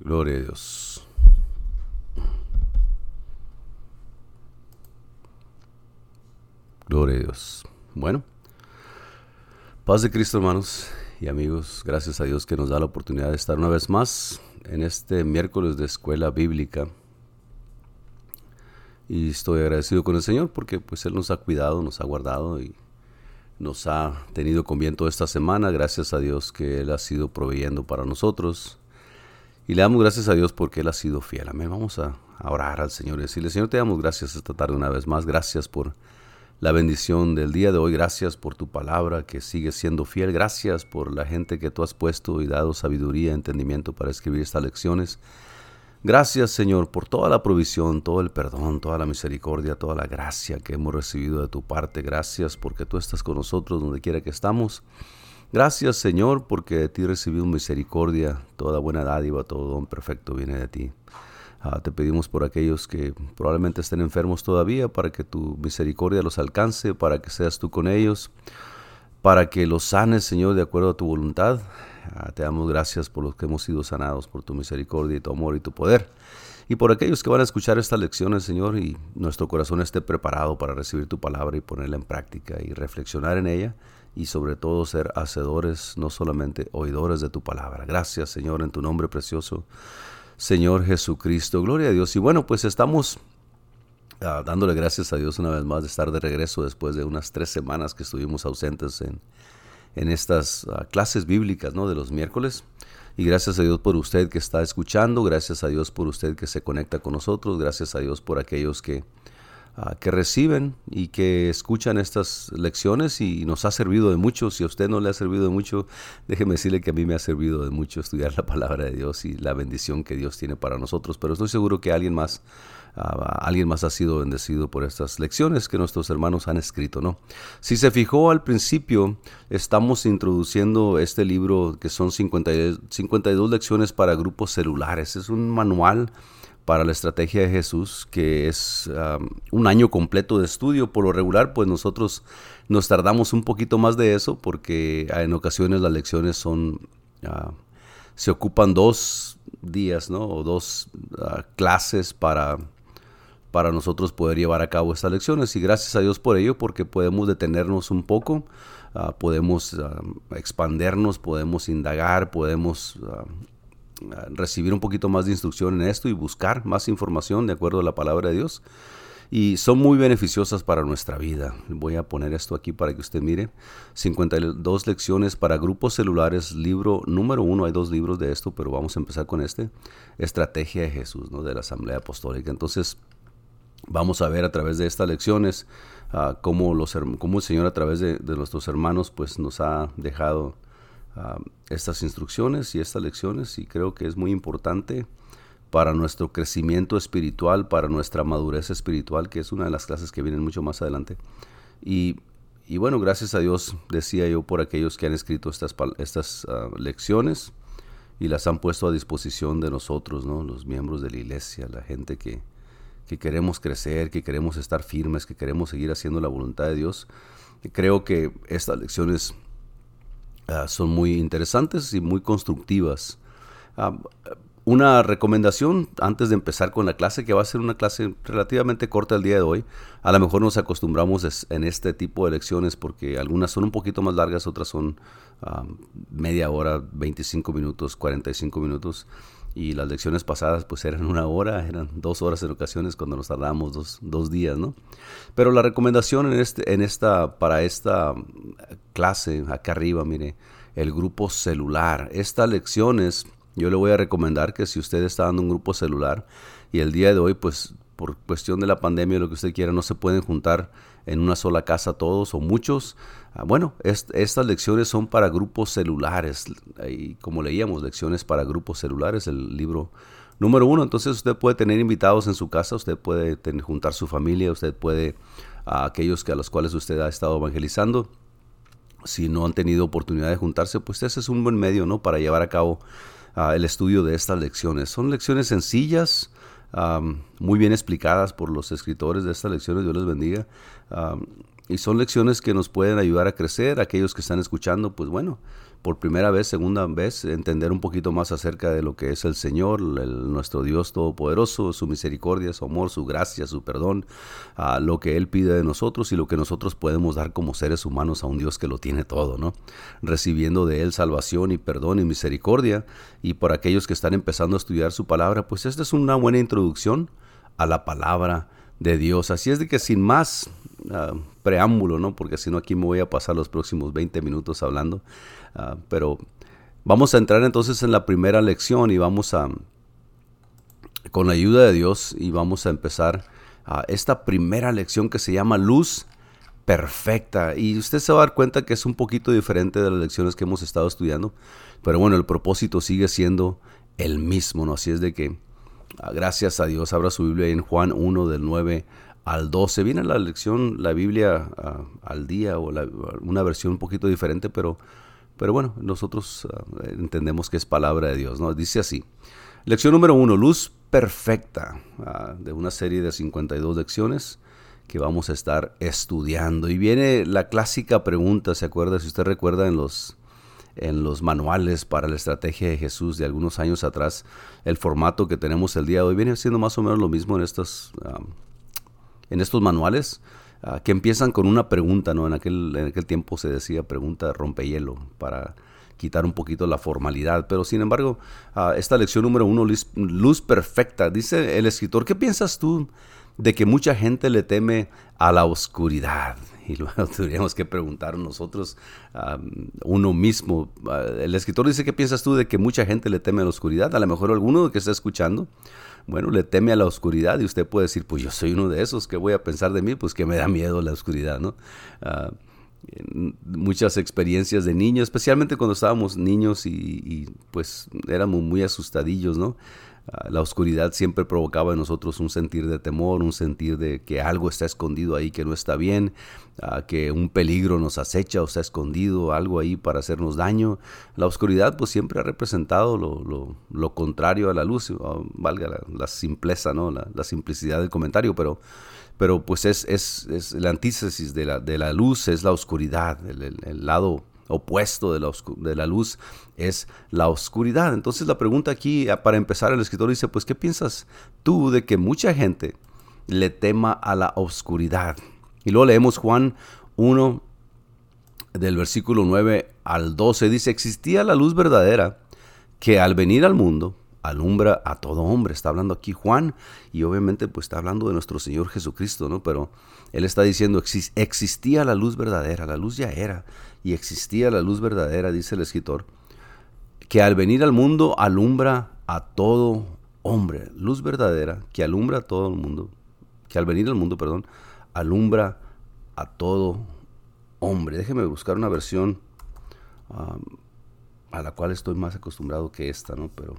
Gloria a Dios. Gloria a Dios. Bueno, paz de Cristo hermanos y amigos, gracias a Dios que nos da la oportunidad de estar una vez más en este miércoles de escuela bíblica. Y estoy agradecido con el Señor porque pues Él nos ha cuidado, nos ha guardado y nos ha tenido con bien toda esta semana. Gracias a Dios que Él ha sido proveyendo para nosotros. Y le damos gracias a Dios porque Él ha sido fiel. Amén. Vamos a, orar al Señor y decirle, Señor, te damos gracias esta tarde una vez más. Gracias por la bendición del día de hoy. Gracias por tu palabra que sigue siendo fiel. Gracias por la gente que tú has puesto y dado sabiduría, entendimiento para escribir estas lecciones. Gracias Señor por toda la provisión, todo el perdón, toda la misericordia, toda la gracia que hemos recibido de tu parte. Gracias porque tú estás con nosotros donde quiera que estamos. Gracias Señor porque de ti recibimos misericordia, toda buena dádiva, todo don perfecto viene de ti. Ah, te pedimos por aquellos que probablemente estén enfermos todavía para que tu misericordia los alcance, para que seas tú con ellos, para que los sanes Señor de acuerdo a tu voluntad. Ah, te damos gracias por los que hemos sido sanados, por tu misericordia y tu amor y tu poder. Y por aquellos que van a escuchar estas lecciones, Señor, y nuestro corazón esté preparado para recibir tu palabra y ponerla en práctica y reflexionar en ella y sobre todo ser hacedores, no solamente oidores de tu palabra. Gracias, Señor, en tu nombre precioso, Señor Jesucristo. Gloria a Dios. Y bueno, pues estamos ah, dándole gracias a Dios una vez más de estar de regreso después de unas tres semanas que estuvimos ausentes en, en estas ah, clases bíblicas ¿no? de los miércoles. Y gracias a Dios por usted que está escuchando, gracias a Dios por usted que se conecta con nosotros, gracias a Dios por aquellos que, ah, que reciben y que escuchan estas lecciones y nos ha servido de mucho. Si a usted no le ha servido de mucho, déjeme decirle que a mí me ha servido de mucho estudiar la palabra de Dios y la bendición que Dios tiene para nosotros. Pero estoy seguro que alguien más alguien más ha sido bendecido por estas lecciones que nuestros hermanos han escrito, ¿no? Si se fijó al principio, estamos introduciendo este libro que son 52 lecciones para grupos celulares. Es un manual para la estrategia de Jesús, que es un año completo de estudio. Por lo regular, pues nosotros nos tardamos un poquito más de eso, porque en ocasiones las lecciones son, ah, se ocupan dos días, ¿no? O dos ah, clases para para nosotros poder llevar a cabo estas lecciones y gracias a Dios por ello porque podemos detenernos un poco, ah, podemos uh, expandernos, podemos indagar, podemos ah, recibir un poquito más de instrucción en esto y buscar más información de acuerdo a la palabra de Dios y son muy beneficiosas para nuestra vida. Voy a poner esto aquí para que usted mire. 52 lecciones para grupos celulares, libro número uno. Hay dos libros de esto, pero vamos a empezar con este. Estrategia de Jesús, ¿no? de la Asamblea Apostólica. Entonces, Vamos a ver a través de estas lecciones uh, cómo, los, el Señor a través de, nuestros hermanos pues nos ha dejado ah, estas instrucciones y estas lecciones y creo que es muy importante para nuestro crecimiento espiritual, para nuestra madurez espiritual, que es una de las clases que vienen mucho más adelante. Y, y bueno, gracias a Dios, decía yo, por aquellos que han escrito estas, estas uh, lecciones y las han puesto a disposición de nosotros, ¿no? los miembros de la iglesia, la gente que, que queremos crecer, que queremos estar firmes, que queremos seguir haciendo la voluntad de Dios. Creo que estas lecciones ah, son muy interesantes y muy constructivas. Ah, una recomendación antes de empezar con la clase, que va a ser una clase relativamente corta el día de hoy. A lo mejor nos acostumbramos en este tipo de lecciones porque algunas son un poquito más largas, otras son ah, media hora, 25 minutos, 45 minutos y las lecciones pasadas pues eran una hora, eran dos horas en ocasiones cuando nos tardábamos dos, dos días, ¿no? Pero la recomendación en, este, en esta, para esta clase, acá arriba, mire, el grupo celular. Estas lecciones, yo le voy a recomendar que si usted está dando un grupo celular y el día de hoy, pues por cuestión de la pandemia o lo que usted quiera, no se pueden juntar en una sola casa todos o muchos. Ah, bueno, estas lecciones son para grupos celulares. Y como leíamos, lecciones para grupos celulares, el libro número uno. Entonces usted puede tener invitados en su casa, usted puede tener, juntar su familia, usted puede a aquellos que a los cuales usted ha estado evangelizando. Si no han tenido oportunidad de juntarse, pues ese es un buen medio, ¿no? Para llevar a cabo ah, el estudio de estas lecciones. Son lecciones sencillas, muy bien explicadas por los escritores de estas lecciones, Dios les bendiga. Y son lecciones que nos pueden ayudar a crecer. Aquellos que están escuchando, pues bueno, por primera vez, segunda vez, entender un poquito más acerca de lo que es el Señor, nuestro Dios Todopoderoso, su misericordia, su amor, su gracia, su perdón, a lo que Él pide de nosotros y lo que nosotros podemos dar como seres humanos a un Dios que lo tiene todo, ¿no? Recibiendo de Él salvación y perdón y misericordia. Y por aquellos que están empezando a estudiar su palabra, pues esta es una buena introducción a la palabra de Dios. Así es de que sin más ah, preámbulo, ¿no? Porque si no aquí me voy a pasar los próximos 20 minutos hablando. Ah, pero vamos a entrar entonces en la primera lección y vamos a, con la ayuda de Dios, y vamos a empezar a esta primera lección que se llama luz perfecta. Y usted se va a dar cuenta que es un poquito diferente de las lecciones que hemos estado estudiando. Pero bueno, el propósito sigue siendo el mismo, ¿no? Así es de que gracias a Dios, abra su Biblia en Juan 1 del 9 al 12. Viene la lección, la Biblia ah, al día o una versión un poquito diferente, pero, pero bueno, nosotros ah, entendemos que es palabra de Dios. ¿no? Dice así, lección número 1, luz perfecta, de una serie de 52 lecciones que vamos a estar estudiando. Y viene la clásica pregunta, ¿se acuerda? Si usted recuerda en los en los manuales para la estrategia de Jesús de algunos años atrás, el formato que tenemos el día de hoy viene siendo más o menos lo mismo en estos, en estos manuales. Ah, que empiezan con una pregunta, ¿no? En aquel, tiempo se decía pregunta rompehielo para quitar un poquito la formalidad. Pero sin embargo, ah, esta lección número uno, luz, perfecta, dice el escritor, ¿qué piensas tú de que mucha gente le teme a la oscuridad? y luego tendríamos que preguntar nosotros a uno mismo. El escritor dice, ¿qué piensas tú de que mucha gente le teme a la oscuridad? A lo mejor alguno que está escuchando, bueno, le teme a la oscuridad y usted puede decir, pues yo soy uno de esos, ¿qué voy a pensar de mí? Pues que me da miedo la oscuridad, ¿no? Ah, muchas experiencias de niños, especialmente cuando estábamos niños y, y pues éramos muy asustadillos, ¿no? Ah, la oscuridad siempre provocaba en nosotros un sentir de temor, un sentir de que algo está escondido ahí que no está bien, ah, que un peligro nos acecha o está escondido, algo ahí para hacernos daño. La oscuridad pues siempre ha representado lo, contrario a la luz, ah, valga la, simpleza, ¿no? La, simplicidad del comentario, pero, pero pues es, es, la antítesis de la, de la luz, es la oscuridad, el lado opuesto de la, de la, luz es la oscuridad. Entonces la pregunta aquí, ah, para empezar, el escritor dice, pues ¿qué piensas tú de que mucha gente le tema a la oscuridad? Y luego leemos Juan 1 del versículo 9 al 12, dice, existía la luz verdadera que al venir al mundo alumbra a todo hombre. Está hablando aquí Juan y obviamente pues está hablando de nuestro Señor Jesucristo, ¿no? Pero él está diciendo, existía la luz verdadera, la luz ya era, y existía la luz verdadera, dice el escritor, que al venir al mundo alumbra a todo hombre, luz verdadera que alumbra a todo el mundo, que al venir al mundo, perdón, alumbra a todo hombre. Déjeme buscar una versión a la cual estoy más acostumbrado que esta, ¿no? Pero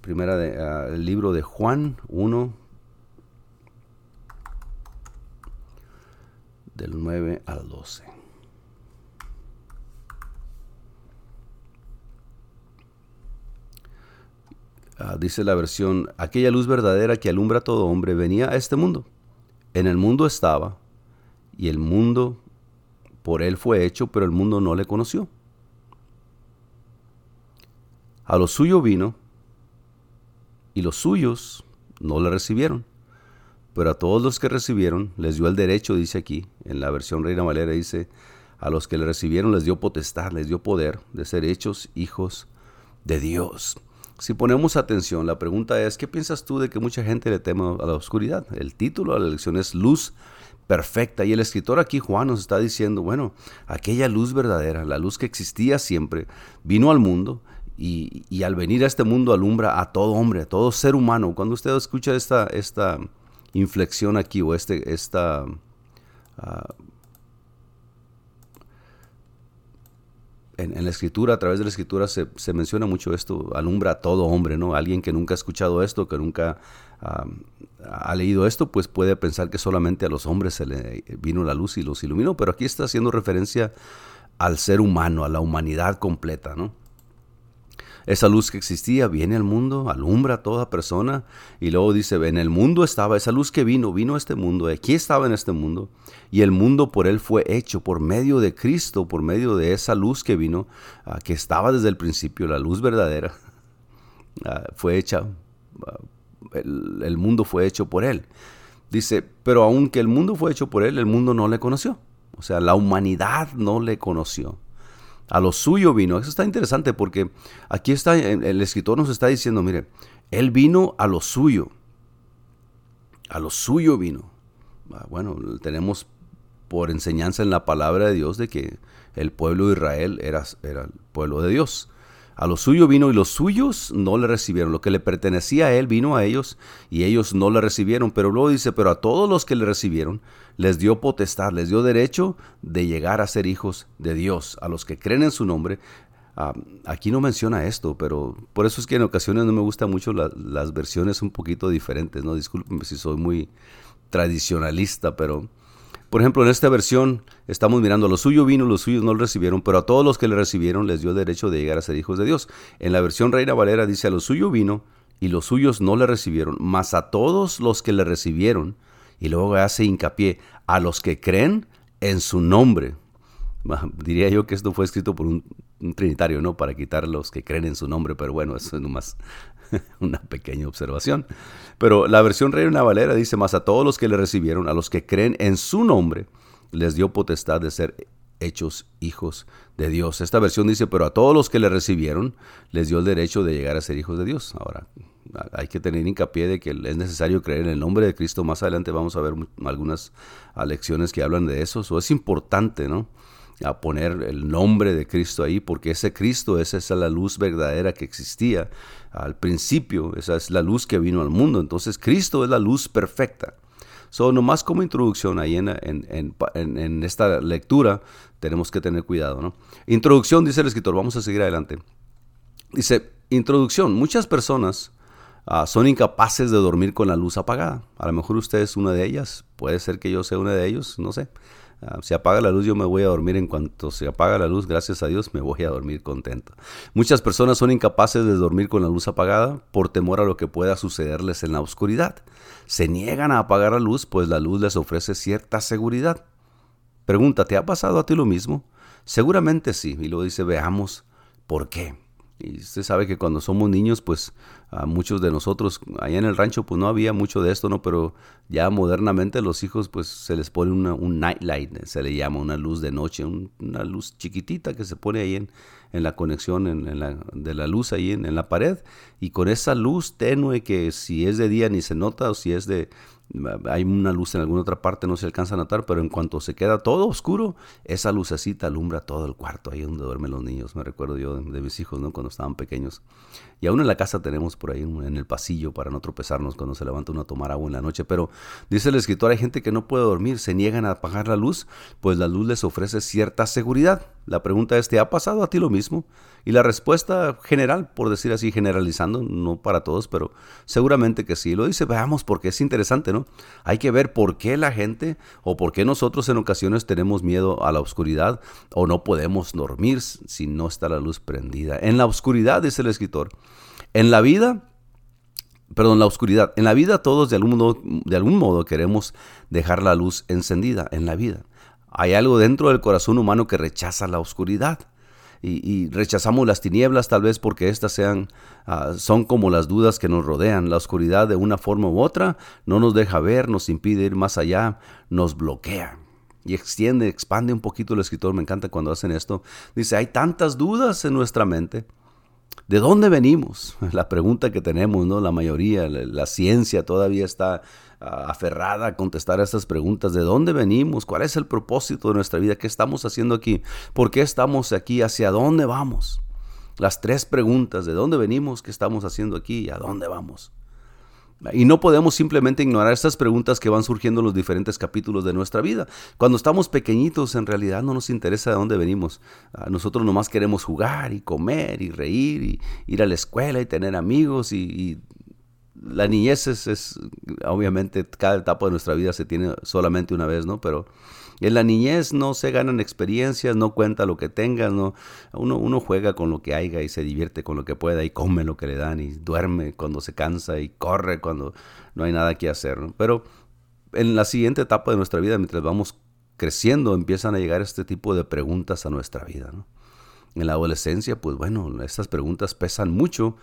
primera de, uh, el libro de Juan 1 del 9 al 12. Ah, dice la versión, aquella luz verdadera que alumbra a todo hombre venía a este mundo. En el mundo estaba, y el mundo por él fue hecho, pero el mundo no le conoció. A lo suyo vino, y los suyos no le recibieron. Pero a todos los que recibieron les dio el derecho, dice aquí, en la versión Reina Valera dice, a los que le recibieron les dio potestad, les dio poder de ser hechos hijos de Dios. Si ponemos atención, la pregunta es, ¿qué piensas tú de que mucha gente le teme a la oscuridad? El título de la lección es Luz perfecta. Y el escritor aquí, Juan, nos está diciendo, bueno, aquella luz verdadera, la luz que existía siempre, vino al mundo y, al venir a este mundo alumbra a todo hombre, a todo ser humano. Cuando usted escucha esta, esta inflexión aquí o este, esta... Ah, en, la escritura, a través de la escritura se, menciona mucho esto, alumbra a todo hombre, ¿no? Alguien que nunca ha escuchado esto, que nunca ha leído esto, pues puede pensar que solamente a los hombres se le vino la luz y los iluminó, pero aquí está haciendo referencia al ser humano, a la humanidad completa, ¿no? Esa luz que existía viene al mundo, alumbra a toda persona y luego dice, en el mundo estaba esa luz que vino, vino a este mundo, aquí estaba en este mundo y el mundo por él fue hecho, por medio de Cristo, por medio de esa luz que vino, ah, que estaba desde el principio, la luz verdadera, ah, fue hecha, ah, el mundo fue hecho por él. Dice, pero aunque el mundo fue hecho por él, el mundo no le conoció. O sea, la humanidad no le conoció. A lo suyo vino. Eso está interesante porque aquí está, el escritor nos está diciendo, mire, él vino a lo suyo. A lo suyo vino. Ah, bueno, tenemos por enseñanza en la palabra de Dios de que el pueblo de Israel era, era el pueblo de Dios. A lo suyo vino y los suyos no le recibieron. Lo que le pertenecía a él vino a ellos y ellos no le recibieron. Pero luego dice, pero a todos los que le recibieron les dio potestad, les dio derecho de llegar a ser hijos de Dios. A los que creen en su nombre. Ah, aquí no menciona esto, pero por eso es que en ocasiones no me gustan mucho las versiones un poquito diferentes. No discúlpenme si soy muy tradicionalista, pero por ejemplo, en esta versión estamos mirando, lo suyo vino, los suyos no lo recibieron, pero a todos los que le recibieron les dio derecho de llegar a ser hijos de Dios. En la versión Reina Valera dice, a lo suyo vino y los suyos no le recibieron, mas a todos los que le recibieron, y luego hace hincapié, a los que creen en su nombre. Diría yo que esto fue escrito por un, trinitario, ¿no? Para quitar los que creen en su nombre, pero bueno, eso es nomás una pequeña observación. Pero la versión Reina Valera dice más a todos los que le recibieron, a los que creen en su nombre, les dio potestad de ser hechos hijos de Dios. Esta versión dice, pero a todos los que le recibieron, les dio el derecho de llegar a ser hijos de Dios. Ahora, hay que tener hincapié de que es necesario creer en el nombre de Cristo. Más adelante vamos a ver algunas lecciones que hablan de eso. Eso es importante, ¿no? A poner el nombre de Cristo ahí, porque ese Cristo, esa es la luz verdadera que existía al principio, esa es la luz que vino al mundo, entonces Cristo es la luz perfecta. So, nomás como introducción ahí en, en, en, esta lectura tenemos que tener cuidado. ¿no? Introducción, dice el escritor, vamos a seguir adelante. Dice, introducción, muchas personas ah, son incapaces de dormir con la luz apagada. A lo mejor usted es una de ellas, puede ser que yo sea una de ellos, no sé. Ah, si apaga la luz, yo me voy a dormir en cuanto se apaga la luz, gracias a Dios, me voy a dormir contento. Muchas personas son incapaces de dormir con la luz apagada por temor a lo que pueda sucederles en la oscuridad. Se niegan a apagar la luz, pues la luz les ofrece cierta seguridad. Pregunta, ¿te ha pasado a ti lo mismo? Seguramente sí, y luego dice, veamos por qué. Y usted sabe que cuando somos niños, pues a muchos de nosotros, allá en el rancho, pues no había mucho de esto, ¿no? Pero ya modernamente los hijos, pues se les pone una, un night light, se le llama una luz de noche, una luz chiquitita que se pone ahí en, en la conexión en, la, de la luz ahí en, en la pared. Y con esa luz tenue que si es de día ni se nota o si es de, hay una luz en alguna otra parte, no se alcanza a notar, pero en cuanto se queda todo oscuro, esa lucecita alumbra todo el cuarto, ahí donde duermen los niños. Me recuerdo yo de, mis hijos, ¿no? Cuando estaban pequeños. Y aún en la casa tenemos por ahí en el pasillo para no tropezarnos cuando se levanta uno a tomar agua en la noche. Pero dice el escritor, hay gente que no puede dormir, se niegan a apagar la luz, pues la luz les ofrece cierta seguridad. La pregunta es, ¿te ha pasado a ti lo mismo? Y la respuesta general, por decir así, generalizando, no para todos, pero seguramente que sí. Lo dice, veamos, porque es interesante, ¿no? Hay que ver por qué la gente o por qué nosotros en ocasiones tenemos miedo a la oscuridad o no podemos dormir si no está la luz prendida. En la oscuridad, dice el escritor, en la vida perdón, la oscuridad. En la vida todos de algún, modo, de algún modo queremos dejar la luz encendida en la vida. Hay algo dentro del corazón humano que rechaza la oscuridad y, rechazamos las tinieblas tal vez porque éstas sean, ah, son como las dudas que nos rodean. La oscuridad de una forma u otra no nos deja ver, nos impide ir más allá, nos bloquea. Y extiende, expande un poquito el escritor, me encanta cuando hacen esto. Dice, hay tantas dudas en nuestra mente. ¿De dónde venimos? La pregunta que tenemos, ¿no? La mayoría, la ciencia todavía está aferrada a contestar a estas preguntas. ¿De dónde venimos? ¿Cuál es el propósito de nuestra vida? ¿Qué estamos haciendo aquí? ¿Por qué estamos aquí? ¿Hacia dónde vamos? Las tres preguntas, ¿de dónde venimos? ¿Qué estamos haciendo aquí? ¿Y a dónde vamos? Y no podemos simplemente ignorar estas preguntas que van surgiendo en los diferentes capítulos de nuestra vida. Cuando estamos pequeñitos, en realidad no nos interesa de dónde venimos. Nosotros nomás queremos jugar y comer y reír y ir a la escuela y tener amigos y la niñez es, obviamente, cada etapa de nuestra vida se tiene solamente una vez, ¿no? Pero en la niñez no se ganan experiencias, no cuenta lo que tengas, no, uno, uno juega con lo que haya y se divierte con lo que pueda y come lo que le dan y duerme cuando se cansa y corre cuando no hay nada que hacer, ¿no? Pero en la siguiente etapa de nuestra vida, mientras vamos creciendo, empiezan a llegar este tipo de preguntas a nuestra vida, ¿no? En la adolescencia, pues bueno, estas preguntas pesan mucho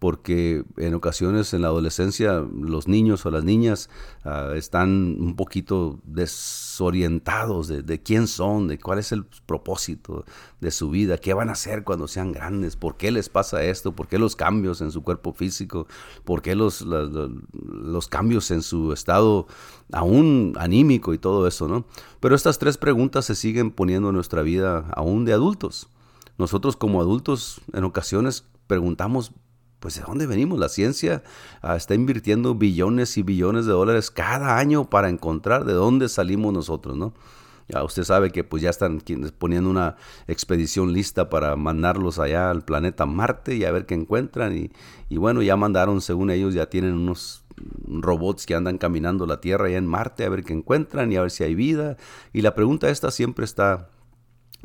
porque en ocasiones en la adolescencia los niños o las niñas ah, están un poquito desorientados de, quién son, de cuál es el propósito de su vida, qué van a hacer cuando sean grandes, por qué les pasa esto, por qué los cambios en su cuerpo físico, por qué los, los cambios en su estado aún anímico y todo eso, ¿no? Pero estas tres preguntas se siguen poniendo en nuestra vida aún de adultos. Nosotros como adultos en ocasiones preguntamos pues de dónde venimos. La ciencia ah, está invirtiendo billones y billones de dólares cada año para encontrar de dónde salimos nosotros, ¿no? Ya usted sabe que pues ya están poniendo una expedición lista para mandarlos allá al planeta Marte y a ver qué encuentran. Y, y bueno, ya mandaron, según ellos, ya tienen unos robots que andan caminando la Tierra allá en Marte a ver qué encuentran y a ver si hay vida. Y la pregunta esta siempre está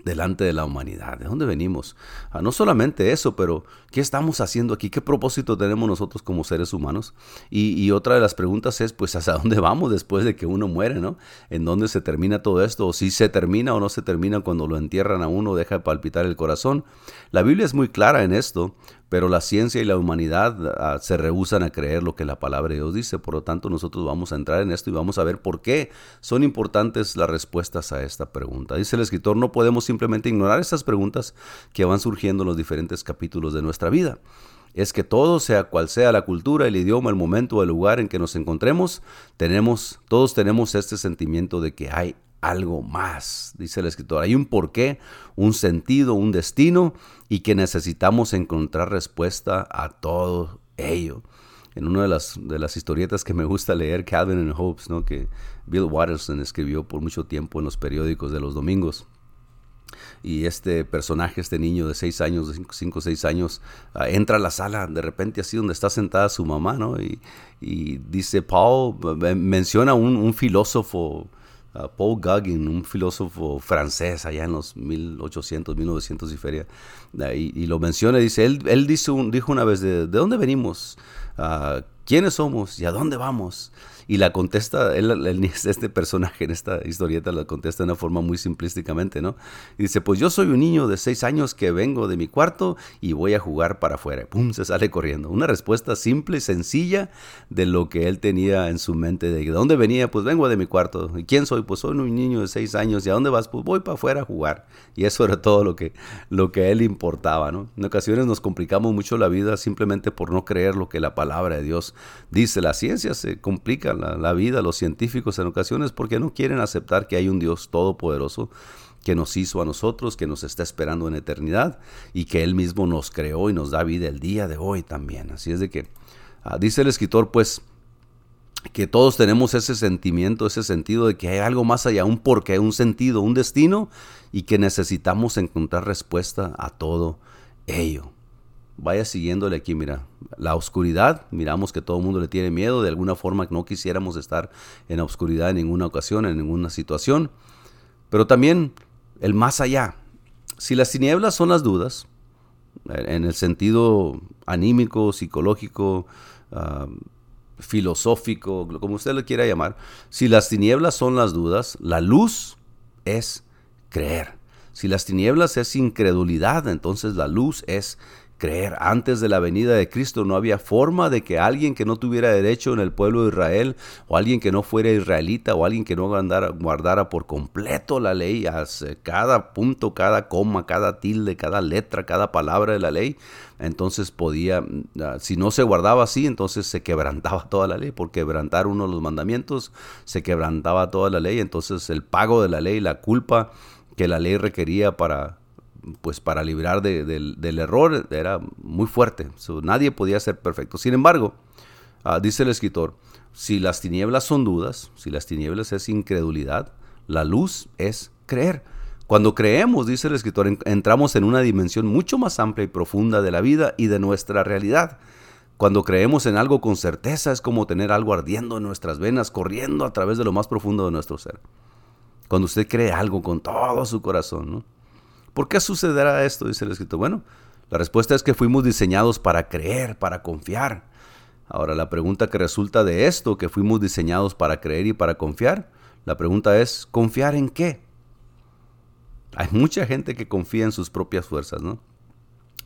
delante de la humanidad. ¿De dónde venimos? Ah, no solamente eso, pero ¿qué estamos haciendo aquí? ¿Qué propósito tenemos nosotros como seres humanos? Y, otra de las preguntas es, pues, ¿hasta dónde vamos después de que uno muere, no? ¿En dónde se termina todo esto? ¿O si se termina o no se termina cuando lo entierran a uno, deja de palpitar el corazón? La Biblia es muy clara en esto pero la ciencia y la humanidad ah, se rehusan a creer lo que la palabra de Dios dice. Por lo tanto, nosotros vamos a entrar en esto y vamos a ver por qué son importantes las respuestas a esta pregunta. Dice el escritor, no podemos simplemente ignorar estas preguntas que van surgiendo en los diferentes capítulos de nuestra vida es que todo, sea cual sea la cultura, el idioma, el momento o el lugar en que nos encontremos, todos tenemos este sentimiento de que hay algo más, dice el escritor. Hay un porqué, un sentido, un destino y que necesitamos encontrar respuesta a todo ello. En una de las, de las historietas que me gusta leer, Calvin and Hobbes, ¿no? que Bill Watterson escribió por mucho tiempo en los periódicos de los domingos. Y este personaje, este niño de seis años, de cinco o seis años, ah, entra a la sala de repente así donde está sentada su mamá, ¿no? Y, dice, Paul, menciona un, un filósofo Paul Gauguin, un filósofo francés allá en los 1800, 1900 y feria, y, lo menciona, dice, él, él dijo una vez, ¿de, de dónde venimos? Uh, ¿Quiénes somos y a dónde vamos? Y la contesta, este personaje en esta historieta la contesta de una forma muy simplísticamente, ¿no? Y dice, pues yo soy un niño de seis años que vengo de mi cuarto y voy a jugar para afuera. ¡Pum! Se sale corriendo. Una respuesta simple y sencilla de lo que él tenía en su mente. ¿De dónde venía? Pues vengo de mi cuarto. ¿Y quién soy? Pues soy un niño de seis años. ¿Y a dónde vas? Pues voy para afuera a jugar. Y eso era todo lo que, lo que a él importaba, ¿no? En ocasiones nos complicamos mucho la vida simplemente por no creer lo que la palabra de Dios dice. La ciencia se complica la, vida, los científicos en ocasiones, porque no quieren aceptar que hay un Dios todopoderoso que nos hizo a nosotros, que nos está esperando en eternidad y que Él mismo nos creó y nos da vida el día de hoy también. Así es de que, ah, dice el escritor, pues, que todos tenemos ese sentimiento, ese sentido de que hay algo más allá, un porqué, un sentido, un destino y que necesitamos encontrar respuesta a todo ello vaya siguiéndole aquí, mira, la oscuridad, miramos que todo el mundo le tiene miedo, de alguna forma no quisiéramos estar en la oscuridad en ninguna ocasión, en ninguna situación, pero también el más allá. Si las tinieblas son las dudas, en el sentido anímico, psicológico, ah, filosófico, como usted le quiera llamar, si las tinieblas son las dudas, la luz es creer. Si las tinieblas es incredulidad, entonces la luz es creer. Antes de la venida de Cristo no había forma de que alguien que no tuviera derecho en el pueblo de Israel, o alguien que no fuera israelita, o alguien que no guardara, por completo la ley, cada punto, cada coma, cada tilde, cada letra, cada palabra de la ley, entonces podía, ah, si no se guardaba así, entonces se quebrantaba toda la ley, por quebrantar uno de los mandamientos, se quebrantaba toda la ley, entonces el pago de la ley, la culpa que la ley requería para pues para librar del error era muy fuerte. nadie podía ser perfecto. Sin embargo, ah, dice el escritor, si las tinieblas son dudas, si las tinieblas es incredulidad, la luz es creer. Cuando creemos, dice el escritor, entramos en una dimensión mucho más amplia y profunda de la vida y de nuestra realidad. Cuando creemos en algo con certeza es como tener algo ardiendo en nuestras venas, corriendo a través de lo más profundo de nuestro ser. Cuando usted cree algo con todo su corazón, ¿no? ¿Por qué sucederá esto? Dice el escrito. Bueno, la respuesta es que fuimos diseñados para creer, para confiar. Ahora, la pregunta que resulta de esto, que fuimos diseñados para creer y para confiar, la pregunta es, ¿confiar en qué? Hay mucha gente que confía en sus propias fuerzas, ¿no?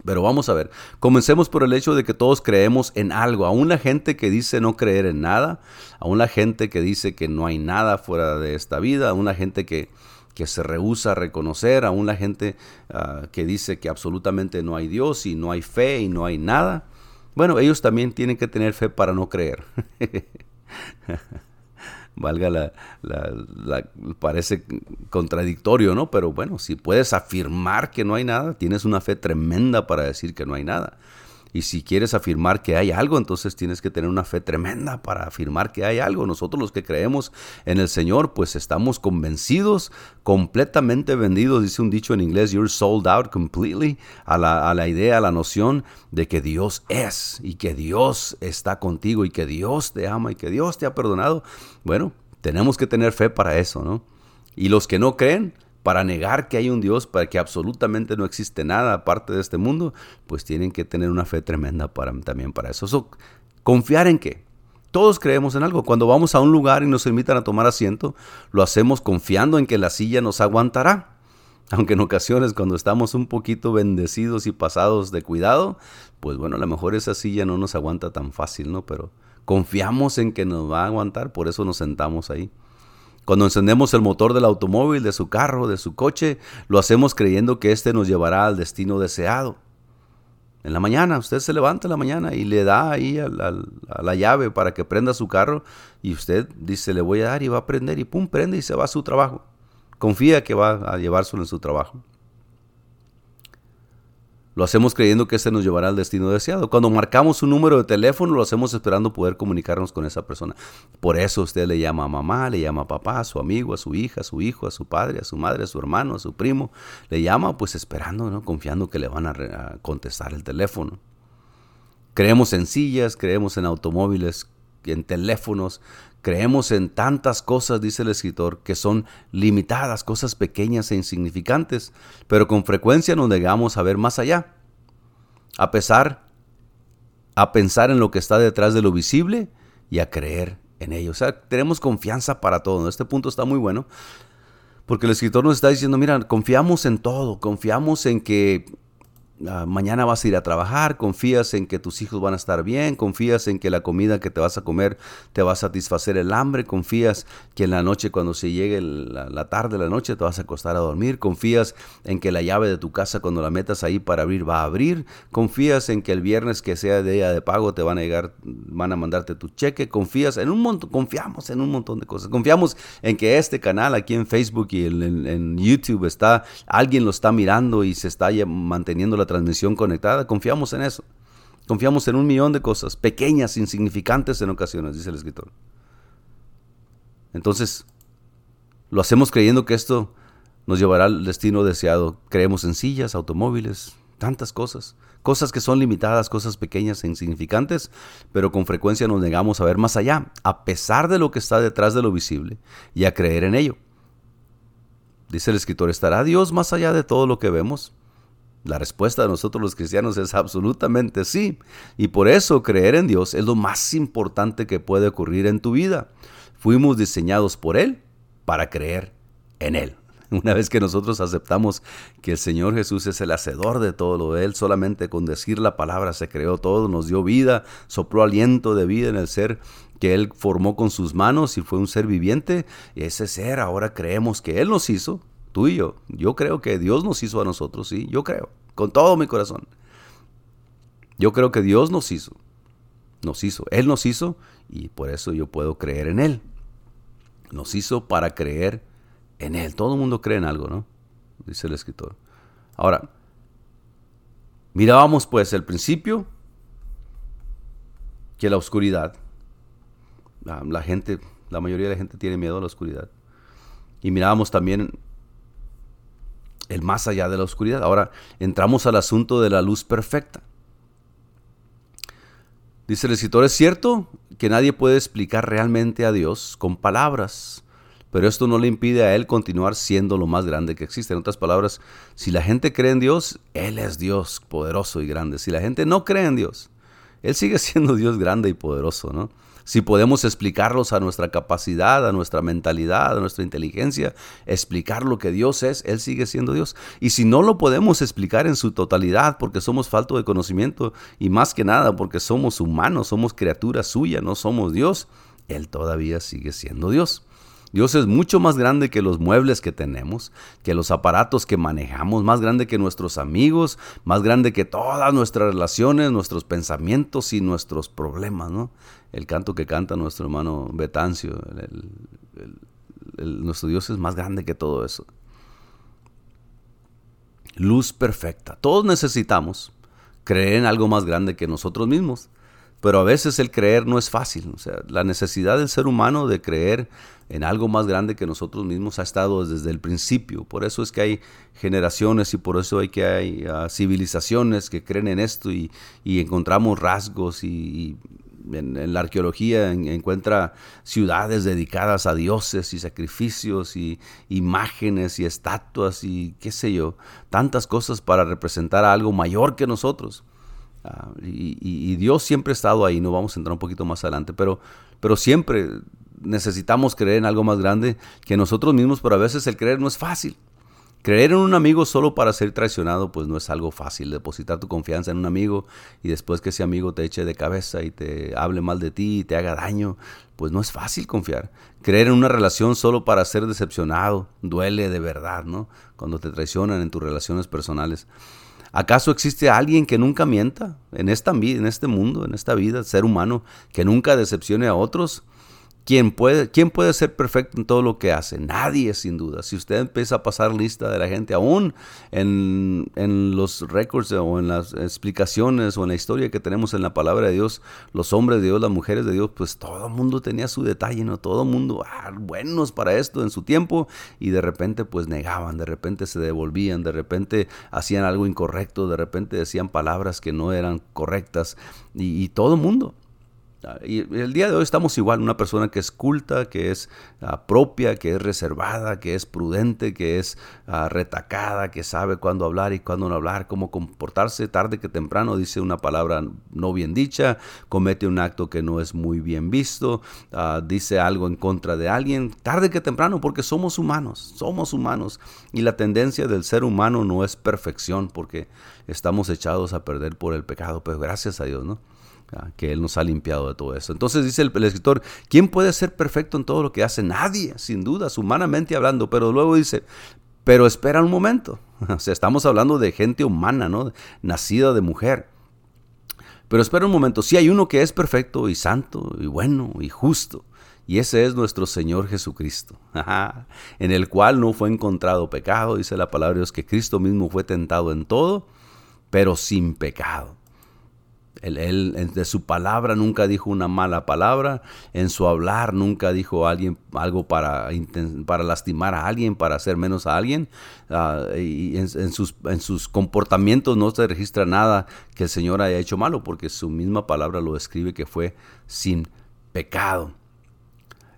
Pero vamos a ver, comencemos por el hecho de que todos creemos en algo, aún la gente que dice no creer en nada, aún la gente que dice que no hay nada fuera de esta vida, aún la gente que, que se rehúsa a reconocer, aún la gente ah, que dice que absolutamente no hay Dios y no hay fe y no hay nada, bueno, ellos también tienen que tener fe para no creer. valga la, la, parece contradictorio, ¿no? Pero bueno, si puedes afirmar que no hay nada, tienes una fe tremenda para decir que no hay nada. Y si quieres afirmar que hay algo, entonces tienes que tener una fe tremenda para afirmar que hay algo. Nosotros los que creemos en el Señor, pues estamos convencidos, completamente vendidos, dice un dicho en inglés, you're sold out completely, a la, a la idea, a la noción de que Dios es y que Dios está contigo y que Dios te ama y que Dios te ha perdonado. Bueno, tenemos que tener fe para eso, ¿no? Y los que no creen, para negar que hay un Dios, para que absolutamente no existe nada aparte de este mundo, pues tienen que tener una fe tremenda para, también para eso. ¿Confiar en qué? Todos creemos en algo. Cuando vamos a un lugar y nos invitan a tomar asiento, lo hacemos confiando en que la silla nos aguantará. Aunque en ocasiones cuando estamos un poquito bendecidos y pasados de cuidado, pues bueno, a lo mejor esa silla no nos aguanta tan fácil, ¿no? Pero confiamos en que nos va a aguantar, por eso nos sentamos ahí. Cuando encendemos el motor del automóvil, de su carro, de su coche, lo hacemos creyendo que éste nos llevará al destino deseado. En la mañana, usted se levanta en la mañana y le da ahí a la, llave para que prenda su carro y usted dice, le voy a dar y va a prender y pum, prende y se va a su trabajo. Confía que va a llevárselo en su trabajo. Lo hacemos creyendo que este nos llevará al destino deseado. Cuando marcamos un número de teléfono, lo hacemos esperando poder comunicarnos con esa persona. Por eso usted le llama a mamá, le llama a papá, a su amigo, a su hija, a su hijo, a su padre, a su madre, a su hermano, a su primo. Le llama pues esperando, ¿no? confiando que le van a, contestar el teléfono. Creemos en sillas, creemos en automóviles, en teléfonos, creemos en tantas cosas, dice el escritor, que son limitadas, cosas pequeñas e insignificantes, pero con frecuencia nos negamos a ver más allá. A pesar, a pensar en lo que está detrás de lo visible y a creer en ello. O sea, tenemos confianza para todo. Este punto está muy bueno. Porque el escritor nos está diciendo, mira, confiamos en todo, confiamos en que Ah, mañana vas a ir a trabajar, confías en que tus hijos van a estar bien, confías en que la comida que te vas a comer te va a satisfacer el hambre, confías que en la noche cuando se llegue la, tarde, la noche te vas a acostar a dormir, confías en que la llave de tu casa cuando la metas ahí para abrir va a abrir, confías en que el viernes que sea día de pago te van a llegar, van a mandarte tu cheque, confías en un montón, confiamos en un montón de cosas, confiamos en que este canal aquí en Facebook y en YouTube está, alguien lo está mirando y se está manteniendo la transmisión conectada. Confiamos en eso. Confiamos en un millón de cosas, pequeñas, insignificantes en ocasiones, dice el escritor. Entonces, lo hacemos creyendo que esto nos llevará al destino deseado. Creemos en sillas, automóviles, tantas cosas. Cosas que son limitadas, cosas pequeñas e insignificantes, pero con frecuencia nos negamos a ver más allá, a pesar de lo que está detrás de lo visible, y a creer en ello. Dice el escritor, ¿estará Dios más allá de todo lo que vemos? La respuesta de nosotros los cristianos es absolutamente sí. Y por eso creer en Dios es lo más importante que puede ocurrir en tu vida. Fuimos diseñados por Él para creer en Él. Una vez que nosotros aceptamos que el Señor Jesús es el hacedor de todo lo de Él, solamente con decir la palabra se creó todo, nos dio vida, sopló aliento de vida en el ser que Él formó con sus manos y fue un ser viviente. Y ese ser ahora creemos que Él nos hizo, Tú y yo. Yo creo que Dios nos hizo a nosotros, sí, yo creo, con todo mi corazón. Yo creo que Dios nos hizo. Nos hizo. Él nos hizo y por eso yo puedo creer en Él. Nos hizo para creer en Él. Todo el mundo cree en algo, ¿no? Dice el escritor. Ahora, mirábamos pues el principio que la oscuridad, la, la, gente, la mayoría de la gente tiene miedo a la oscuridad. Y mirábamos también el más allá de la oscuridad. Ahora entramos al asunto de la luz perfecta. Dice el escritor, es cierto que nadie puede explicar realmente a Dios con palabras, pero esto no le impide a Él continuar siendo lo más grande que existe. En otras palabras, si la gente cree en Dios, Él es Dios poderoso y grande. Si la gente no cree en Dios, Él sigue siendo Dios grande y poderoso, ¿no? Si podemos explicarlos a nuestra capacidad, a nuestra mentalidad, a nuestra inteligencia, explicar lo que Dios es, Él sigue siendo Dios. Y si no lo podemos explicar en su totalidad porque somos falto de conocimiento y más que nada porque somos humanos, somos criaturas suyas, no somos Dios, Él todavía sigue siendo Dios. Dios es mucho más grande que los muebles que tenemos, que los aparatos que manejamos, más grande que nuestros amigos, más grande que todas nuestras relaciones, nuestros pensamientos y nuestros problemas, ¿no? El canto que canta nuestro hermano Betancio, nuestro Dios es más grande que todo eso. Luz perfecta. Todos necesitamos creer en algo más grande que nosotros mismos. Pero a veces el creer no es fácil. O sea, la necesidad del ser humano de creer en algo más grande que nosotros mismos ha estado desde el principio. Por eso es que hay generaciones y por eso hay que hay ah, civilizaciones que creen en esto y, encontramos rasgos y, en, la arqueología encuentra ciudades dedicadas a dioses y sacrificios y imágenes y estatuas y qué sé yo, tantas cosas para representar a algo mayor que nosotros. Ah, y, Dios siempre ha estado ahí, no vamos a entrar un poquito más adelante, pero, pero siempre necesitamos creer en algo más grande que nosotros mismos, pero a veces el creer no es fácil. Creer en un amigo solo para ser traicionado, pues no es algo fácil. Depositar tu confianza en un amigo y después que ese amigo te eche de cabeza y te hable mal de ti y te haga daño, pues no es fácil confiar. Creer en una relación solo para ser decepcionado duele de verdad, ¿no? Cuando te traicionan en tus relaciones personales. ¿Acaso existe alguien que nunca mienta en, esta, en este mundo, en esta vida, ser humano, que nunca decepcione a otros? ¿Quién puede, ¿Quién puede ser perfecto en todo lo que hace? Nadie, sin duda. Si usted empieza a pasar lista de la gente, aún en, en los récords o en las explicaciones o en la historia que tenemos en la palabra de Dios, los hombres de Dios, las mujeres de Dios, pues todo el mundo tenía su detalle, ¿no? Todo el mundo, ah, buenos para esto en su tiempo, y de repente pues negaban, de repente se devolvían, de repente hacían algo incorrecto, de repente decían palabras que no eran correctas, y, y todo el mundo. Y el día de hoy estamos igual, una persona que es culta, que es ah, propia, que es reservada, que es prudente, que es ah, retacada, que sabe cuándo hablar y cuándo no hablar, cómo comportarse tarde que temprano, dice una palabra no bien dicha, comete un acto que no es muy bien visto, dice algo en contra de alguien, tarde que temprano, porque somos humanos, somos humanos. Y la tendencia del ser humano no es perfección, porque estamos echados a perder por el pecado, pero gracias a Dios, ¿no? Que Él nos ha limpiado de todo eso. Entonces dice el, escritor, ¿quién puede ser perfecto en todo lo que hace? Nadie, sin dudas, humanamente hablando, pero luego dice, pero espera un momento. O sea, estamos hablando de gente humana, ¿no? Nacida de mujer. Pero espera un momento, si hay uno que es perfecto y santo y bueno y justo. Y ese es nuestro Señor Jesucristo, en el cual no fue encontrado pecado, dice la palabra de Dios, que Cristo mismo fue tentado en todo, pero sin pecado. Él, de su palabra nunca dijo una mala palabra, en su hablar nunca dijo alguien, algo para, para lastimar a alguien, para hacer menos a alguien, ah, y en, sus, en sus comportamientos no se registra nada que el Señor haya hecho malo, porque su misma palabra lo describe que fue sin pecado.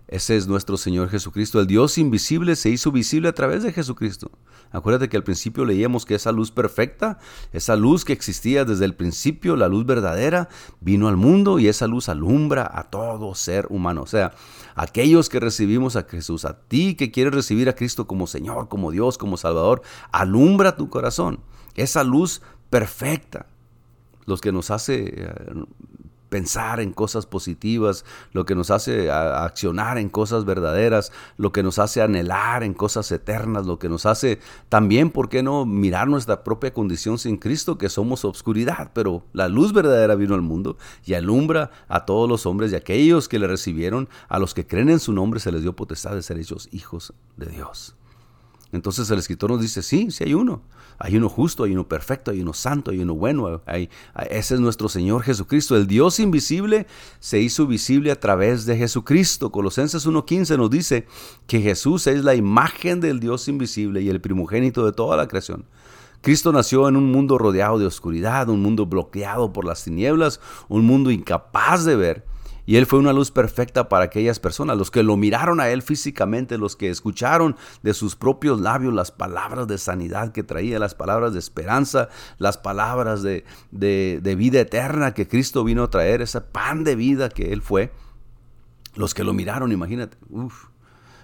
Ese es nuestro Señor Jesucristo. El Dios invisible se hizo visible a través de Jesucristo. Acuérdate que al principio leíamos que esa luz perfecta, esa luz que existía desde el principio, la luz verdadera, vino al mundo y esa luz alumbra a todo ser humano. O sea, aquellos que recibimos a Jesús, a ti que quieres recibir a Cristo como Señor, como Dios, como Salvador, alumbra tu corazón. Esa luz perfecta, los que nos hace eh, pensar en cosas positivas, lo que nos hace accionar en cosas verdaderas, lo que nos hace anhelar en cosas eternas, lo que nos hace también, ¿por qué no mirar nuestra propia condición sin Cristo, que somos obscuridad? Pero la luz verdadera vino al mundo y alumbra a todos los hombres y aquellos que le recibieron, a los que creen en su nombre se les dio potestad de ser hechos hijos de Dios. Entonces el escritor nos dice, sí, sí hay uno. Hay uno justo, hay uno perfecto, hay uno santo, hay uno bueno. Ese es nuestro Señor Jesucristo. El Dios invisible se hizo visible a través de Jesucristo. Colosenses 1.15 nos dice que Jesús es la imagen del Dios invisible y el primogénito de toda la creación. Cristo nació en un mundo rodeado de oscuridad, un mundo bloqueado por las tinieblas, un mundo incapaz de ver. Y Él fue una luz perfecta para aquellas personas, los que lo miraron a Él físicamente, los que escucharon de sus propios labios las palabras de sanidad que traía, las palabras de esperanza, las palabras de, de, vida eterna que Cristo vino a traer, ese pan de vida que Él fue. Los que lo miraron, imagínate,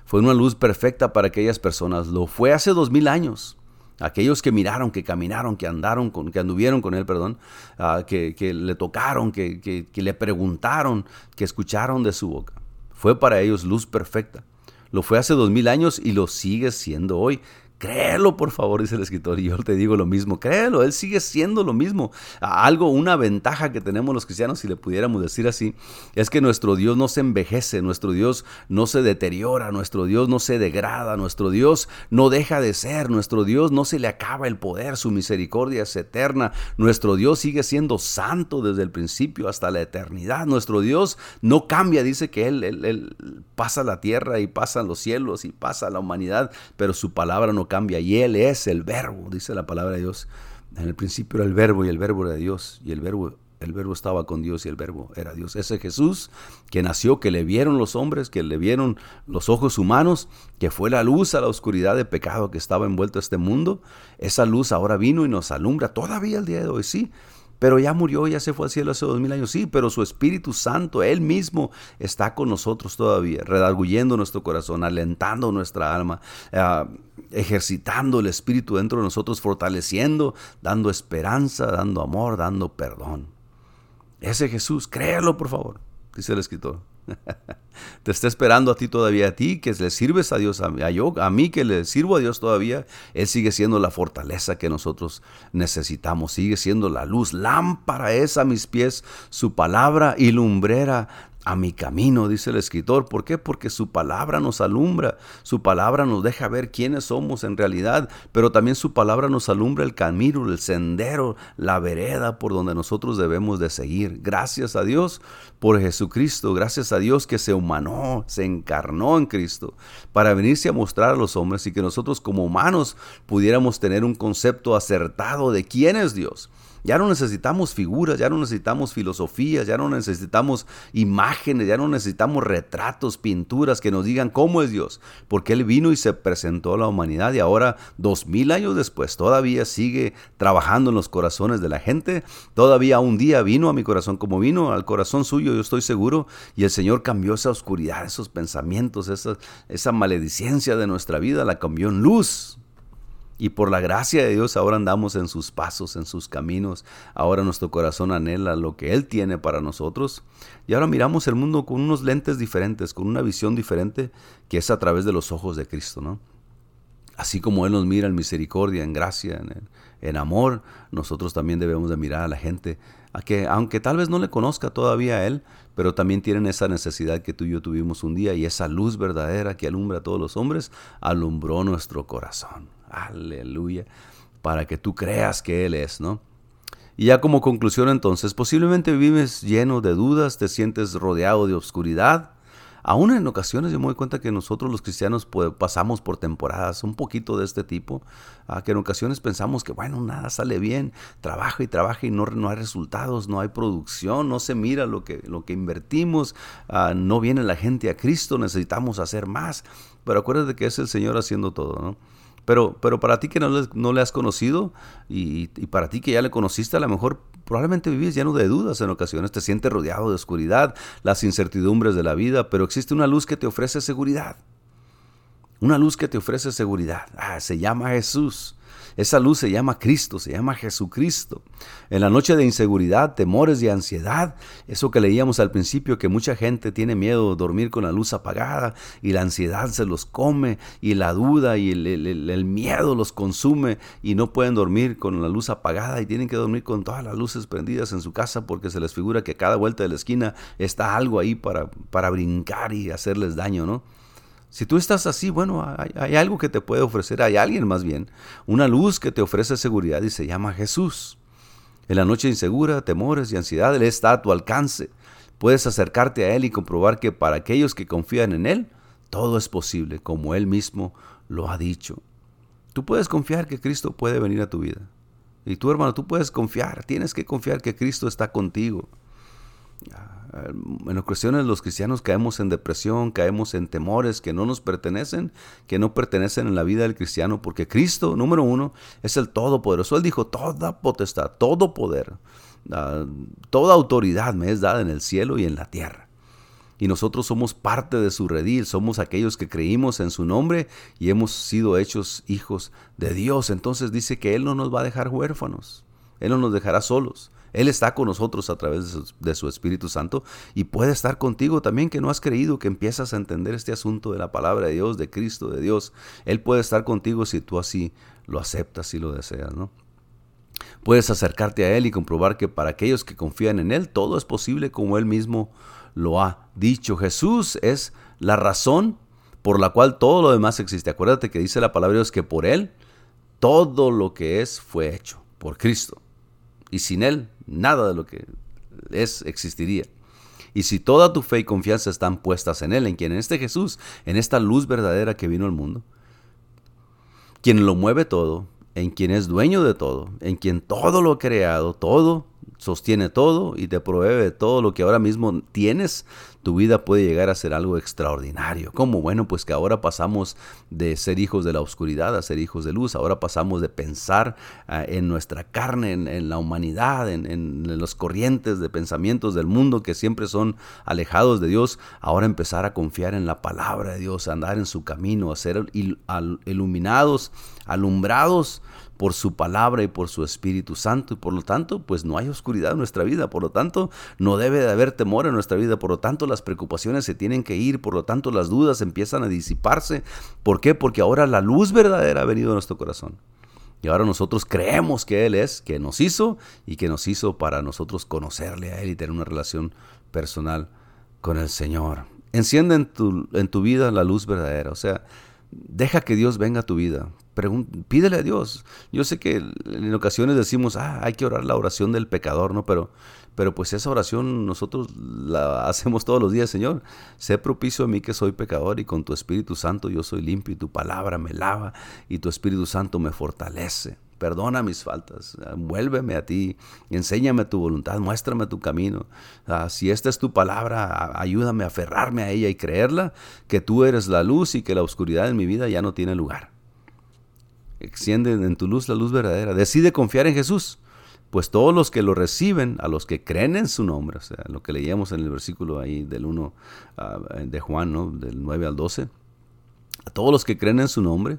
fue una luz perfecta para aquellas personas. Lo fue hace dos mil años. Aquellos que miraron, que caminaron, que andaron, con, que anduvieron con él, perdón, ah, que, le tocaron, que, que le preguntaron, que escucharon de su boca. Fue para ellos luz perfecta. Lo fue hace dos mil años y lo sigue siendo hoy. Créelo, por favor, dice el escritor, y yo te digo lo mismo, créelo, Él sigue siendo lo mismo. Algo, una ventaja que tenemos los cristianos, si le pudiéramos decir así, es que nuestro Dios no se envejece, nuestro Dios no se deteriora, nuestro Dios no se degrada, nuestro Dios no deja de ser, nuestro Dios no se le acaba el poder, su misericordia es eterna, nuestro Dios sigue siendo santo desde el principio hasta la eternidad, nuestro Dios no cambia, dice que Él, él, pasa la tierra y pasa los cielos y pasa la humanidad, pero su palabra no cambia y Él es el verbo, dice la palabra de Dios. En el principio era el verbo y el verbo era Dios y el verbo el verbo estaba con Dios y el verbo era Dios. Ese Jesús que nació, que le vieron los hombres, que le vieron los ojos humanos, que fue la luz a la oscuridad de pecado que estaba envuelto este mundo, esa luz ahora vino y nos alumbra todavía el día de hoy, sí. Pero ya murió, ya se fue al cielo hace dos mil años. Sí, pero su Espíritu Santo, Él mismo, está con nosotros todavía, redarguyendo nuestro corazón, alentando nuestra alma, eh, ejercitando el Espíritu dentro de nosotros, fortaleciendo, dando esperanza, dando amor, dando perdón. Ese Jesús, créelo por favor, dice el escritor. Te está esperando a ti todavía, a ti que le sirves a Dios, a, yo, a mí que le sirvo a Dios todavía. Él sigue siendo la fortaleza que nosotros necesitamos, sigue siendo la luz. Lámpara es a mis pies su palabra y lumbrera a mi camino, dice el escritor. ¿Por qué? Porque su palabra nos alumbra, su palabra nos deja ver quiénes somos en realidad, pero también su palabra nos alumbra el camino, el sendero, la vereda por donde nosotros debemos de seguir. Gracias a Dios por Jesucristo, gracias a Dios que se humanó, se encarnó en Cristo para venirse a mostrar a los hombres y que nosotros como humanos pudiéramos tener un concepto acertado de quién es Dios. Ya no necesitamos figuras, ya no necesitamos filosofías, ya no necesitamos imágenes, ya no necesitamos retratos, pinturas que nos digan cómo es Dios, porque Él vino y se presentó a la humanidad y ahora, dos mil años después, todavía sigue trabajando en los corazones de la gente, todavía un día vino a mi corazón como vino al corazón suyo, yo estoy seguro, y el Señor cambió esa oscuridad, esos pensamientos, esa, esa maledicencia de nuestra vida, la cambió en luz y por la gracia de Dios ahora andamos en sus pasos, en sus caminos. Ahora nuestro corazón anhela lo que Él tiene para nosotros. Y ahora miramos el mundo con unos lentes diferentes, con una visión diferente, que es a través de los ojos de Cristo, ¿no? Así como Él nos mira en misericordia, en gracia, en, amor, nosotros también debemos de mirar a la gente, a que aunque tal vez no le conozca todavía a Él, pero también tienen esa necesidad que tú y yo tuvimos un día y esa luz verdadera que alumbra a todos los hombres, alumbró nuestro corazón. Aleluya. Para que tú creas que Él es, ¿no? Y ya como conclusión entonces, posiblemente vives lleno de dudas, te sientes rodeado de oscuridad. Aún en ocasiones yo me doy cuenta que nosotros los cristianos pues, pasamos por temporadas un poquito de este tipo, a que en ocasiones pensamos que bueno, nada sale bien, trabaja y trabaja y no, no hay resultados, no hay producción, no se mira lo que, lo que invertimos, ah, no viene la gente a Cristo, necesitamos hacer más. Pero acuérdate que es el Señor haciendo todo, ¿no? Pero, pero para ti que no le, has conocido y, y, para ti que ya le conociste, a lo mejor probablemente vives lleno de dudas en ocasiones, te sientes rodeado de oscuridad, las incertidumbres de la vida, pero existe una luz que te ofrece seguridad. Una luz que te ofrece seguridad. Ah, se llama Jesús. Esa luz se llama Cristo, se llama Jesucristo. En la noche de inseguridad, temores y ansiedad, eso que leíamos al principio, que mucha gente tiene miedo de dormir con la luz apagada y la ansiedad se los come y la duda y el, miedo los consume y no pueden dormir con la luz apagada y tienen que dormir con todas las luces prendidas en su casa porque se les figura que a cada vuelta de la esquina está algo ahí para, para brincar y hacerles daño, ¿no? Si tú estás así, bueno, hay, algo que te puede ofrecer, hay alguien más bien, una luz que te ofrece seguridad y se llama Jesús. En la noche insegura, temores y ansiedad, Él está a tu alcance. Puedes acercarte a Él y comprobar que para aquellos que confían en Él, todo es posible, como Él mismo lo ha dicho. Tú puedes confiar que Cristo puede venir a tu vida. Y tú, hermano, tú puedes confiar, tienes que confiar que Cristo está contigo. En ocasiones los cristianos caemos en depresión, caemos en temores que no nos pertenecen, que no pertenecen en la vida del cristiano, porque Cristo, número uno, es el Todopoderoso. Él dijo, toda potestad, todo poder, ah, toda autoridad me es dada en el cielo y en la tierra y nosotros somos parte de su redil, somos aquellos que creímos en su nombre y hemos sido hechos hijos de Dios. Entonces dice que Él no nos va a dejar huérfanos, Él no nos dejará solos. Él está con nosotros a través de su, Espíritu Santo y puede estar contigo también que no has creído, que empiezas a entender este asunto de la palabra de Dios, de Cristo, de Dios. Él puede estar contigo si tú así lo aceptas y lo deseas, ¿no? Puedes acercarte a Él y comprobar que para aquellos que confían en Él todo es posible como Él mismo lo ha dicho. Jesús es la razón por la cual todo lo demás existe. Acuérdate que dice la palabra de Dios que por Él todo lo que es fue hecho, por Cristo. Y sin Él nada de lo que es existiría. Y si toda tu fe y confianza están puestas en Él, en quien, en este Jesús, en esta luz verdadera que vino al mundo, quien lo mueve todo, en quien es dueño de todo, en quien todo lo creado, todo sostiene todo y te provee todo lo que ahora mismo tienes, tu vida puede llegar a ser algo extraordinario. ¿Cómo? Bueno, pues que ahora pasamos de ser hijos de la oscuridad a ser hijos de luz, ahora pasamos de pensar ah, en nuestra carne, en, la humanidad, en, los corrientes de pensamientos del mundo que siempre son alejados de Dios, ahora empezar a confiar en la palabra de Dios, a andar en su camino, a ser iluminados, alumbrados por su palabra y por su Espíritu Santo. Y por lo tanto, pues no hay oscuridad en nuestra vida. Por lo tanto, no debe de haber temor en nuestra vida. Por lo tanto, las preocupaciones se tienen que ir. Por lo tanto, las dudas empiezan a disiparse. ¿Por qué? Porque ahora la luz verdadera ha venido a nuestro corazón. Y ahora nosotros creemos que Él es, que nos hizo y que nos hizo para nosotros conocerle a Él y tener una relación personal con el Señor. Enciende en tu, en tu vida la luz verdadera. O sea, deja que Dios venga a tu vida pídele a Dios. Yo sé que en ocasiones decimos, ah, hay que orar la oración del pecador, ¿no? Pero, pero pues esa oración nosotros la hacemos todos los días, Señor. Sé propicio a mí que soy pecador y con tu Espíritu Santo yo soy limpio y tu palabra me lava y tu Espíritu Santo me fortalece. Perdona mis faltas, vuélveme a ti, enséñame tu voluntad, muéstrame tu camino. Ah, si esta es tu palabra, ayúdame a aferrarme a ella y creerla, que tú eres la luz y que la oscuridad en mi vida ya no tiene lugar. Extiende en tu luz la luz verdadera. Decide confiar en Jesús. Pues todos los que lo reciben, a los que creen en su nombre, o sea, lo que leíamos en el versículo ahí del 1 ah, de Juan, ¿no? del 9 al 12, a todos los que creen en su nombre,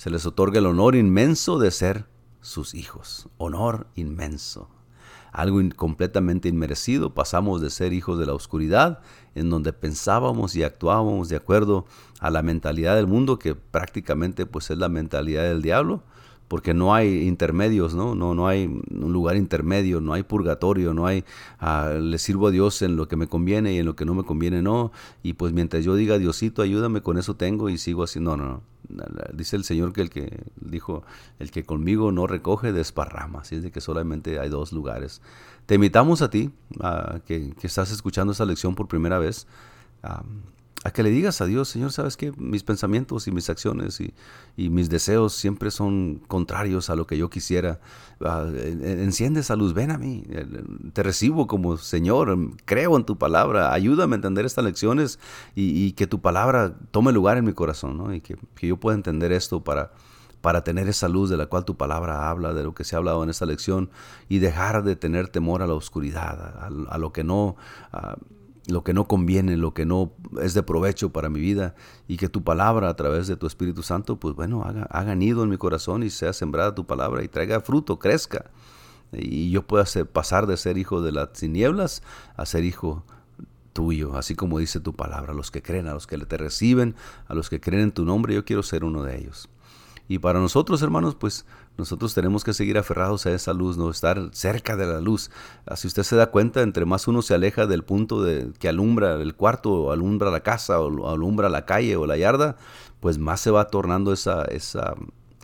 se les otorga el honor inmenso de ser sus hijos. Honor inmenso algo completamente inmerecido. Pasamos de ser hijos de la oscuridad, en donde pensábamos y actuábamos de acuerdo a la mentalidad del mundo, que prácticamente pues es la mentalidad del diablo, porque no hay intermedios, ¿no? No, no hay un lugar intermedio, no hay purgatorio, no hay, ah, le sirvo a Dios en lo que me conviene y en lo que no me conviene no, y pues mientras yo diga, Diosito, ayúdame, con eso tengo y sigo así, no, no, no. Dice el Señor que el que dijo, el que conmigo no recoge desparrama, así es de que solamente hay dos lugares. Te invitamos a ti, que, que, estás escuchando esta lección por primera vez, a que le digas a Dios, Señor, sabes que mis pensamientos y mis acciones y, mis deseos siempre son contrarios a lo que yo quisiera. Ah, enciende esa luz, ven a mí, te recibo como Señor, creo en tu palabra, ayúdame a entender estas lecciones y, que tu palabra tome lugar en mi corazón, ¿no? y que, yo pueda entender esto para, para tener esa luz de la cual tu palabra habla, de lo que se ha hablado en esta lección, y dejar de tener temor a la oscuridad, a, lo que no lo que no conviene, lo que no es de provecho para mi vida y que tu palabra a través de tu Espíritu Santo, pues bueno, haga, haga nido en mi corazón y sea sembrada tu palabra y traiga fruto, crezca. Y yo pueda pasar de ser hijo de las tinieblas a ser hijo tuyo, así como dice tu palabra, a los que creen, a los que te reciben, a los que creen en tu nombre, yo quiero ser uno de ellos. Y para nosotros, hermanos, pues nosotros tenemos que seguir aferrados a esa luz, no estar cerca de la luz. Si usted se da cuenta, entre más uno se aleja del punto de, que alumbra el cuarto, o alumbra la casa, o alumbra la calle o la yarda, pues más se va tornando esa, esa,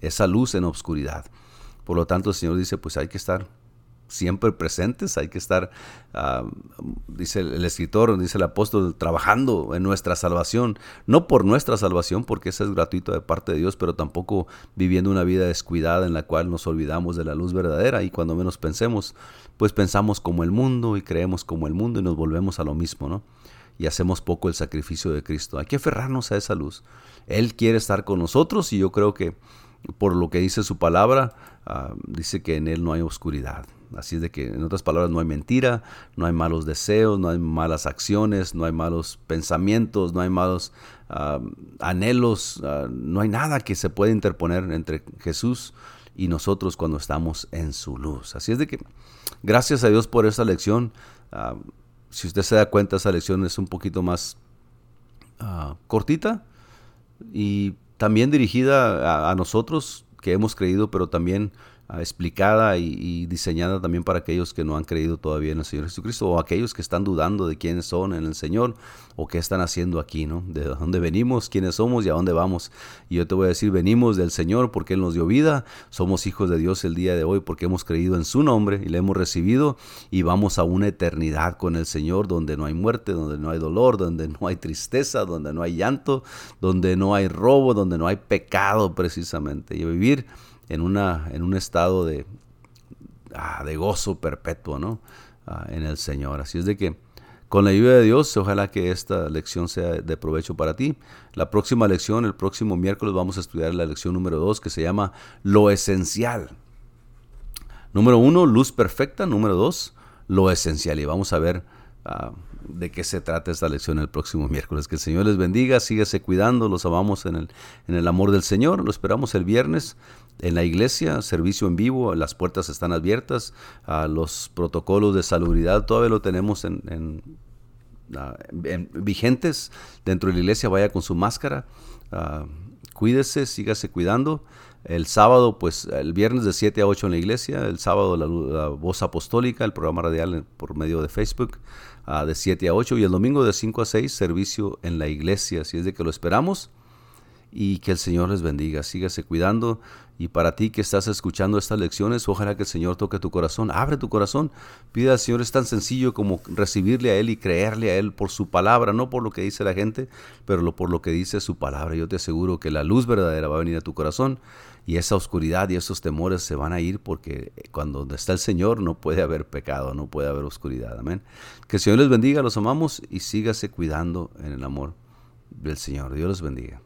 esa luz en obscuridad. Por lo tanto, el Señor dice, pues hay que estar siempre presentes, hay que estar, ah, dice el escritor, dice el apóstol, trabajando en nuestra salvación, no por nuestra salvación, porque esa es gratuito de parte de Dios, pero tampoco viviendo una vida descuidada en la cual nos olvidamos de la luz verdadera y cuando menos pensemos, pues pensamos como el mundo y creemos como el mundo y nos volvemos a lo mismo, ¿no? Y hacemos poco el sacrificio de Cristo. Hay que aferrarnos a esa luz. Él quiere estar con nosotros y yo creo que por lo que dice su palabra, ah, dice que en Él no hay oscuridad. Así es de que, en otras palabras, no hay mentira, no hay malos deseos, no hay malas acciones, no hay malos pensamientos, no hay malos ah, anhelos, ah, no hay nada que se pueda interponer entre Jesús y nosotros cuando estamos en su luz. Así es de que, gracias a Dios por esa lección. Ah, si usted se da cuenta, esa lección es un poquito más cortita y también dirigida a nosotros que hemos creído, pero también Ah, explicada y, diseñada también para aquellos que no han creído todavía en el Señor Jesucristo o aquellos que están dudando de quiénes son en el Señor o qué están haciendo aquí, ¿no? De dónde venimos, quiénes somos y a dónde vamos. Y yo te voy a decir, venimos del Señor porque Él nos dio vida, somos hijos de Dios el día de hoy porque hemos creído en su nombre y le hemos recibido y vamos a una eternidad con el Señor donde no hay muerte, donde no hay dolor, donde no hay tristeza, donde no hay llanto, donde no hay robo, donde no hay pecado precisamente. Y vivir en, una, en un estado de, ah, de gozo perpetuo ¿no? Ah, en el Señor. Así es de que con la ayuda de Dios, ojalá que esta lección sea de provecho para ti. La próxima lección, el próximo miércoles, vamos a estudiar la lección número 2 que se llama Lo Esencial. Número 1, luz perfecta. Número 2, lo esencial. Y vamos a ver ah, de qué se trata esta lección el próximo miércoles. Que el Señor les bendiga, síguese cuidando, los amamos en el, en el amor del Señor. Lo esperamos el viernes en la iglesia, servicio en vivo, las puertas están abiertas, los protocolos de salubridad todavía lo tenemos en, vigentes dentro de la iglesia, vaya con su máscara, cuídese, sígase cuidando. El sábado, pues el viernes de 7 a 8 en la iglesia, el sábado la, voz apostólica, el programa radial por medio de Facebook de 7 a 8 y el domingo de 5 a 6 servicio en la iglesia. Así es de que lo esperamos y que el Señor les bendiga. Sígase cuidando. Y para ti que estás escuchando estas lecciones, ojalá que el Señor toque tu corazón. Abre tu corazón. Pide al Señor. Es tan sencillo como recibirle a Él y creerle a Él por su palabra, no por lo que dice la gente, pero por lo que dice su palabra. Yo te aseguro que la luz verdadera va a venir a tu corazón y esa oscuridad y esos temores se van a ir porque cuando está el Señor no puede haber pecado, no puede haber oscuridad. Amén. Que el Señor les bendiga, los amamos y sígase cuidando en el amor del Señor. Dios los bendiga.